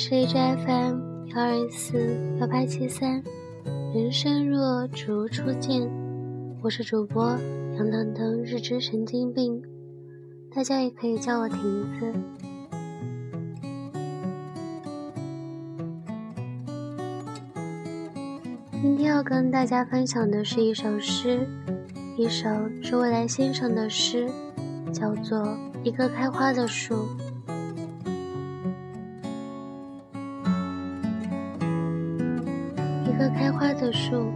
是 H F M 幺二四幺八七三，人生若只如初见，我是主播杨腾腾，日之神经病，大家也可以叫我亭子。今天要跟大家分享的是一首诗，一首是未来先生的诗，叫做《一棵开花的树》。棵开花的树，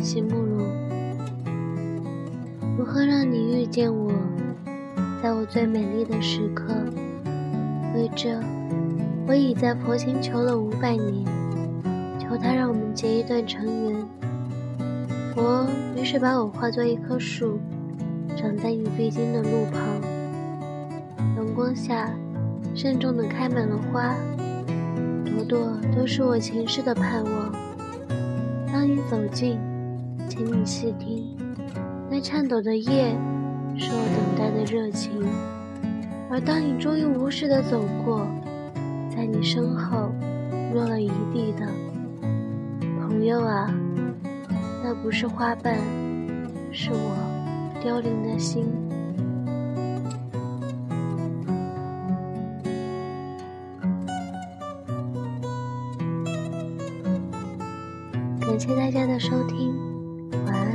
席慕容。如何让你遇见我，在我最美丽的时刻？为这，我已在佛前求了五百年，求他让我们结一段尘缘。佛于是把我化作一棵树，长在你必经的路旁。阳光下，慎重地开满了花，朵朵都是我前世的盼望。当你走近，请你细听，那颤抖的叶是我等待的热情；而当你终于无视的走过，在你身后落了一地的朋友啊，那不是花瓣，是我凋零的心。感谢大家的收听晚安。